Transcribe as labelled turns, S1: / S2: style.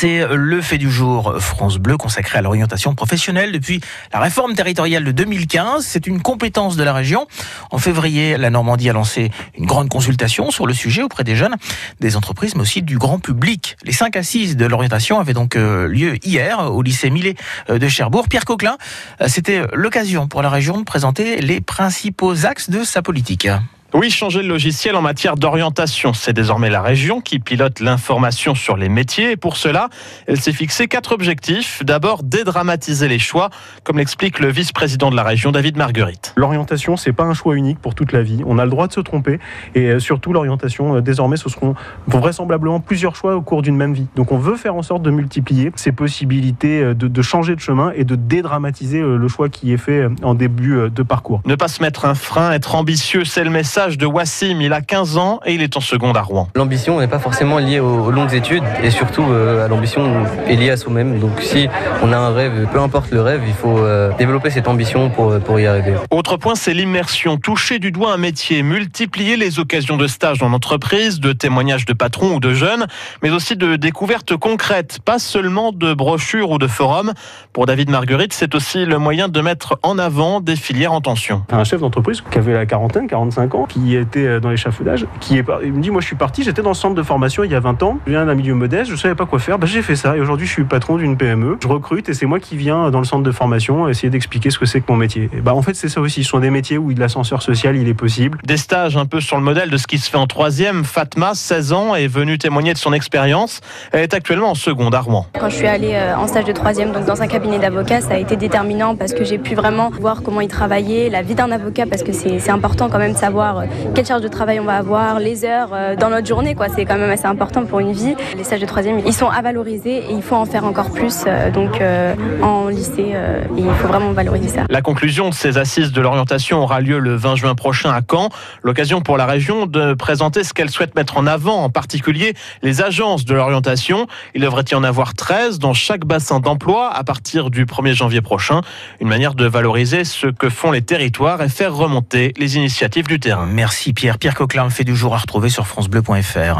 S1: C'est le fait du jour France Bleu consacré à l'orientation professionnelle depuis la réforme territoriale de 2015. C'est une compétence de la région. En février, la Normandie a lancé une grande consultation sur le sujet auprès des jeunes, des entreprises, mais aussi du grand public. Les cinq assises de l'orientation avaient donc euh, lieu hier au lycée Millet euh, de Cherbourg. Pierre Coquelin, euh, c'était l'occasion pour la région de présenter les principaux axes de sa politique.
S2: Oui, changer le logiciel en matière d'orientation. C'est désormais la région qui pilote l'information sur les métiers. Et pour cela, elle s'est fixé quatre objectifs. D'abord, dédramatiser les choix, comme l'explique le vice-président de la région, David Marguerite.
S3: L'orientation, c'est pas un choix unique pour toute la vie. On a le droit de se tromper. Et euh, surtout, l'orientation, euh, désormais, ce seront vraisemblablement plusieurs choix au cours d'une même vie. Donc, on veut faire en sorte de multiplier ces possibilités euh, de, de changer de chemin et de dédramatiser le choix qui est fait en début de parcours.
S2: Ne pas se mettre un frein, être ambitieux, c'est le message de Wassim. Il a 15 ans et il est en seconde à Rouen.
S4: L'ambition n'est pas forcément liée aux longues études et surtout euh, à l'ambition est liée à soi-même. Donc si on a un rêve, peu importe le rêve, il faut euh, développer cette ambition pour, euh, pour y arriver.
S2: Autre point, c'est l'immersion. Toucher du doigt un métier, multiplier les occasions de stage dans l'entreprise, de témoignages de patrons ou de jeunes, mais aussi de découvertes concrètes, pas seulement de brochures ou de forums. Pour David Marguerite, c'est aussi le moyen de mettre en avant des filières en tension.
S3: Un chef d'entreprise qui avait la quarantaine, 45 ans, qui était euh, dans l'échafaudage, qui est, il me dit moi je suis parti, j'étais dans le centre de formation il y a 20 ans, je viens d'un milieu modeste, je savais pas quoi faire, bah, j'ai fait ça et aujourd'hui je suis patron d'une PME, je recrute et c'est moi qui viens dans le centre de formation essayer d'expliquer ce que c'est que mon métier. Et bah en fait c'est ça aussi, ce sont des métiers où l'ascenseur social il est possible.
S2: Des stages un peu sur le modèle de ce qui se fait en troisième, Fatma, 16 ans, est venue témoigner de son expérience, elle est actuellement en seconde à Rouen.
S5: Quand je suis allée euh, en stage de troisième, donc dans un cabinet d'avocat, ça a été déterminant parce que j'ai pu vraiment voir comment il travaillait, la vie d'un avocat parce que c'est important quand même de savoir euh, quelle charge de travail on va avoir, les heures euh, dans notre journée. quoi. C'est quand même assez important pour une vie. Les stages de troisième, ils sont à valoriser et il faut en faire encore plus. Euh, donc en lycée, il faut vraiment valoriser ça.
S2: La conclusion de ces assises de l'orientation aura lieu le 20 juin prochain à Caen. L'occasion pour la région de présenter ce qu'elle souhaite mettre en avant, en particulier les agences de l'orientation. Il devrait y en avoir 13 dans chaque bassin d'emploi à partir du 1er janvier prochain. Une manière de valoriser ce que font les territoires et faire remonter les initiatives du terrain.
S1: Merci Pierre. Pierre Coquelin, fait du jour à retrouver sur francebleu.fr.